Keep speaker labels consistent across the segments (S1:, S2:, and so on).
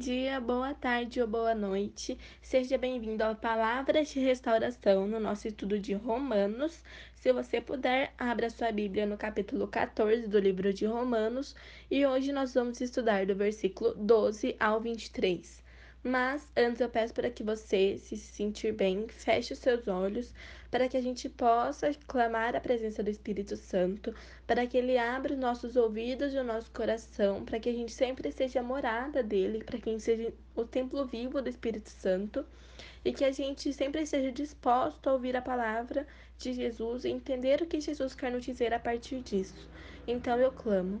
S1: dia, boa tarde ou boa noite. Seja bem-vindo à Palavras de Restauração no nosso estudo de Romanos. Se você puder, abra sua Bíblia no capítulo 14 do livro de Romanos e hoje nós vamos estudar do versículo 12 ao 23. Mas antes eu peço para que você, se sentir bem, feche os seus olhos para que a gente possa clamar a presença do Espírito Santo, para que ele abra os nossos ouvidos e o nosso coração, para que a gente sempre seja morada dele, para que a gente seja o templo vivo do Espírito Santo e que a gente sempre esteja disposto a ouvir a palavra de Jesus e entender o que Jesus quer nos dizer a partir disso. Então eu clamo.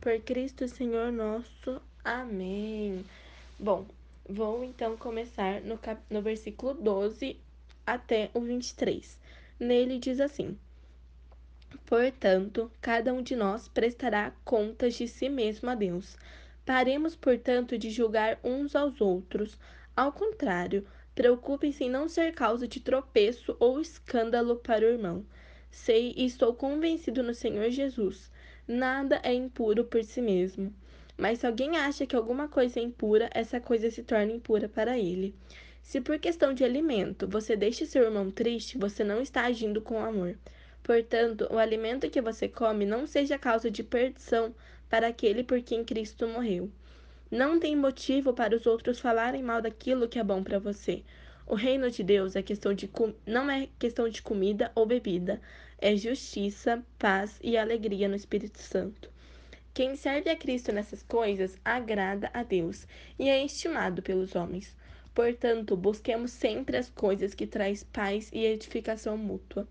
S1: por Cristo Senhor nosso. Amém. Bom, vou então começar no, cap... no versículo 12 até o 23. Nele diz assim: Portanto, cada um de nós prestará contas de si mesmo a Deus. Paremos, portanto, de julgar uns aos outros. Ao contrário, preocupem-se em não ser causa de tropeço ou escândalo para o irmão. Sei e estou convencido no Senhor Jesus Nada é impuro por si mesmo. Mas se alguém acha que alguma coisa é impura, essa coisa se torna impura para ele. Se por questão de alimento você deixa seu irmão triste, você não está agindo com amor. Portanto, o alimento que você come não seja causa de perdição para aquele por quem Cristo morreu. Não tem motivo para os outros falarem mal daquilo que é bom para você. O reino de Deus é questão de não é questão de comida ou bebida, é justiça, paz e alegria no Espírito Santo. Quem serve a Cristo nessas coisas agrada a Deus e é estimado pelos homens. Portanto, busquemos sempre as coisas que traz paz e edificação mútua.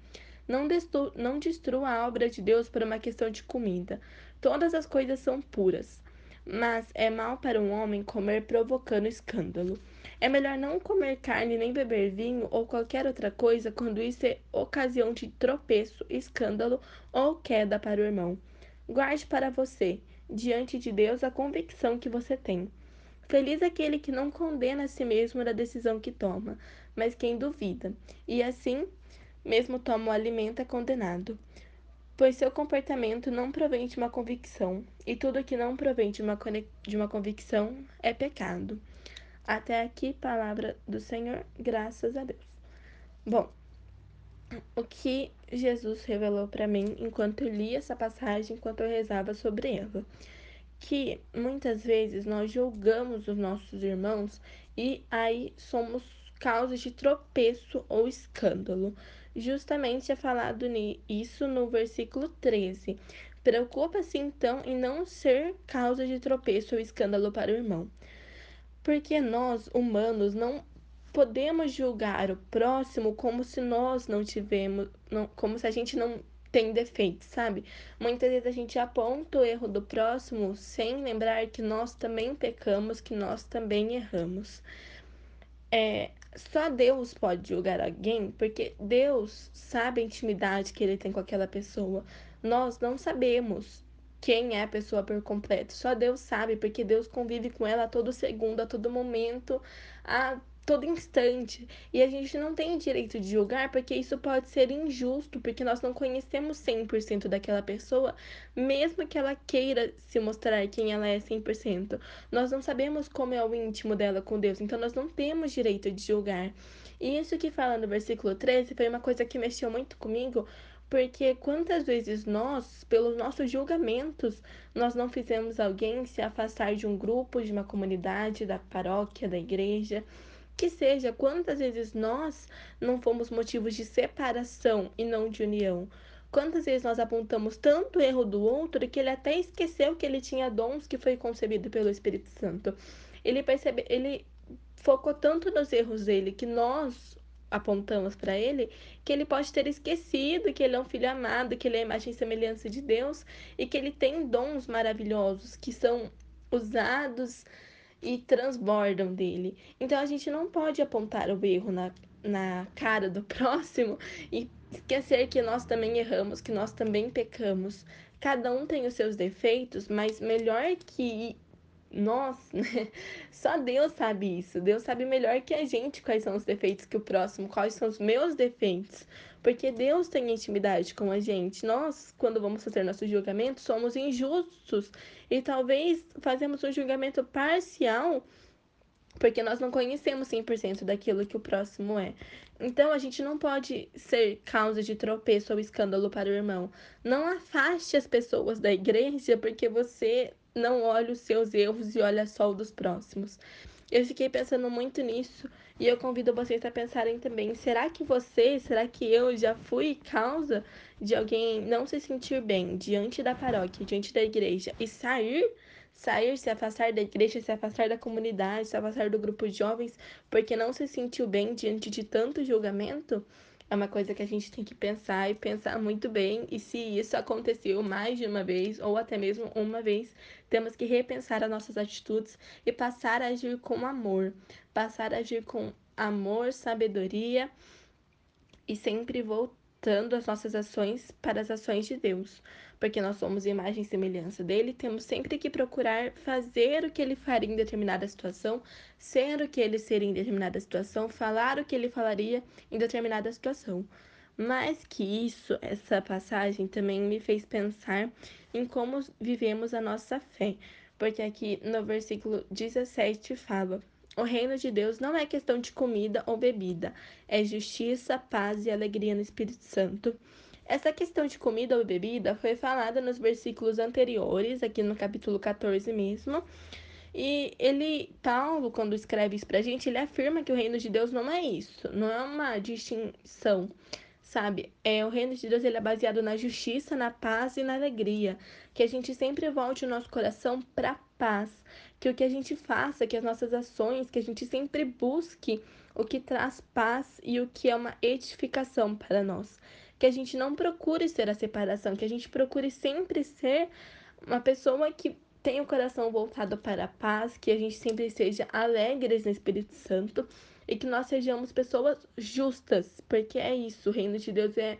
S1: Não, destru não destrua a obra de Deus por uma questão de comida. Todas as coisas são puras. Mas é mal para um homem comer provocando escândalo. É melhor não comer carne nem beber vinho ou qualquer outra coisa quando isso é ocasião de tropeço, escândalo ou queda para o irmão. Guarde para você, diante de Deus, a convicção que você tem. Feliz aquele que não condena a si mesmo na decisão que toma, mas quem duvida, e assim mesmo toma o alimento é condenado. Pois seu comportamento não provém de uma convicção, e tudo que não provém de uma, de uma convicção é pecado. Até aqui, palavra do Senhor, graças a Deus. Bom, o que Jesus revelou para mim enquanto eu li essa passagem, enquanto eu rezava sobre ela, que muitas vezes nós julgamos os nossos irmãos e aí somos causas de tropeço ou escândalo. Justamente é falado isso no versículo 13. Preocupa-se então em não ser causa de tropeço ou escândalo para o irmão. Porque nós, humanos, não podemos julgar o próximo como se nós não tivemos, não, como se a gente não tem defeitos, sabe? Muitas vezes a gente aponta o erro do próximo sem lembrar que nós também pecamos, que nós também erramos. É, só Deus pode julgar alguém, porque Deus sabe a intimidade que ele tem com aquela pessoa. Nós não sabemos quem é a pessoa por completo. Só Deus sabe, porque Deus convive com ela a todo segundo, a todo momento, a todo instante. E a gente não tem direito de julgar, porque isso pode ser injusto, porque nós não conhecemos 100% daquela pessoa, mesmo que ela queira se mostrar quem ela é 100%. Nós não sabemos como é o íntimo dela com Deus, então nós não temos direito de julgar. E isso que fala no versículo 13 foi uma coisa que mexeu muito comigo, porque quantas vezes nós, pelos nossos julgamentos, nós não fizemos alguém se afastar de um grupo, de uma comunidade, da paróquia, da igreja, que seja, quantas vezes nós não fomos motivos de separação e não de união? Quantas vezes nós apontamos tanto o erro do outro que ele até esqueceu que ele tinha dons que foi concebido pelo Espírito Santo. Ele percebe, ele focou tanto nos erros dele que nós apontamos para ele, que ele pode ter esquecido que ele é um filho amado, que ele é a imagem e semelhança de Deus e que ele tem dons maravilhosos que são usados e transbordam dele. Então a gente não pode apontar o erro na, na cara do próximo e esquecer que nós também erramos, que nós também pecamos. Cada um tem os seus defeitos, mas melhor que nós, né? Só Deus sabe isso. Deus sabe melhor que a gente quais são os defeitos que o próximo, quais são os meus defeitos. Porque Deus tem intimidade com a gente. Nós, quando vamos fazer nosso julgamento, somos injustos e talvez fazemos um julgamento parcial porque nós não conhecemos 100% daquilo que o próximo é. Então a gente não pode ser causa de tropeço ou escândalo para o irmão. Não afaste as pessoas da igreja porque você não olha os seus erros e olha só o dos próximos. Eu fiquei pensando muito nisso e eu convido vocês a pensarem também: será que você, será que eu já fui causa de alguém não se sentir bem diante da paróquia, diante da igreja e sair? Sair, se afastar da igreja, se afastar da comunidade, se afastar do grupo de jovens, porque não se sentiu bem diante de tanto julgamento? É uma coisa que a gente tem que pensar e pensar muito bem. E se isso aconteceu mais de uma vez, ou até mesmo uma vez, temos que repensar as nossas atitudes e passar a agir com amor, passar a agir com amor, sabedoria e sempre voltando as nossas ações para as ações de Deus porque nós somos imagem e semelhança dele, temos sempre que procurar fazer o que ele faria em determinada situação, ser o que ele seria em determinada situação, falar o que ele falaria em determinada situação. Mais que isso, essa passagem também me fez pensar em como vivemos a nossa fé, porque aqui no versículo 17 fala: O reino de Deus não é questão de comida ou bebida, é justiça, paz e alegria no Espírito Santo. Essa questão de comida ou bebida foi falada nos versículos anteriores, aqui no capítulo 14 mesmo. E ele, Paulo, quando escreve isso pra gente, ele afirma que o reino de Deus não é isso, não é uma distinção, sabe? É o reino de Deus, ele é baseado na justiça, na paz e na alegria, que a gente sempre volte o nosso coração para paz, que o que a gente faça, que as nossas ações, que a gente sempre busque o que traz paz e o que é uma edificação para nós que a gente não procure ser a separação, que a gente procure sempre ser uma pessoa que tem o coração voltado para a paz, que a gente sempre seja alegres no Espírito Santo e que nós sejamos pessoas justas, porque é isso, o reino de Deus é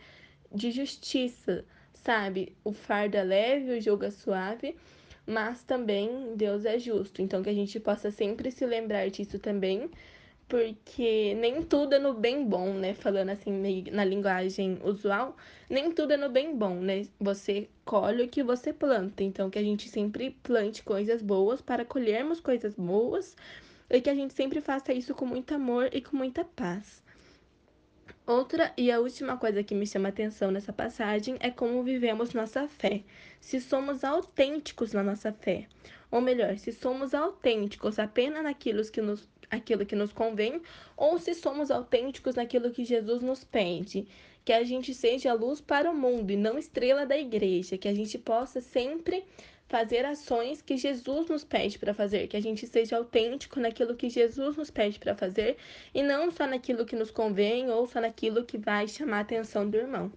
S1: de justiça, sabe? O fardo é leve, o jogo é suave, mas também Deus é justo. Então que a gente possa sempre se lembrar disso também porque nem tudo é no bem bom, né? Falando assim na linguagem usual, nem tudo é no bem bom, né? Você colhe o que você planta, então que a gente sempre plante coisas boas para colhermos coisas boas e que a gente sempre faça isso com muito amor e com muita paz. Outra e a última coisa que me chama atenção nessa passagem é como vivemos nossa fé. Se somos autênticos na nossa fé, ou melhor, se somos autênticos apenas naquilo que nos, aquilo que nos convém, ou se somos autênticos naquilo que Jesus nos pede. Que a gente seja luz para o mundo e não estrela da igreja, que a gente possa sempre fazer ações que Jesus nos pede para fazer, que a gente seja autêntico naquilo que Jesus nos pede para fazer e não só naquilo que nos convém ou só naquilo que vai chamar a atenção do irmão.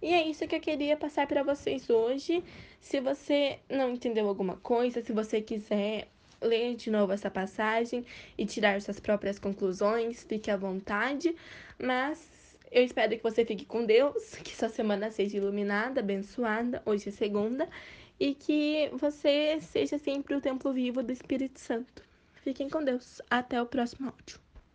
S1: E é isso que eu queria passar para vocês hoje. Se você não entendeu alguma coisa, se você quiser ler de novo essa passagem e tirar suas próprias conclusões, fique à vontade. Mas eu espero que você fique com Deus, que sua semana seja iluminada, abençoada. Hoje é segunda e que você seja sempre o templo vivo do Espírito Santo. Fiquem com Deus. Até o próximo áudio.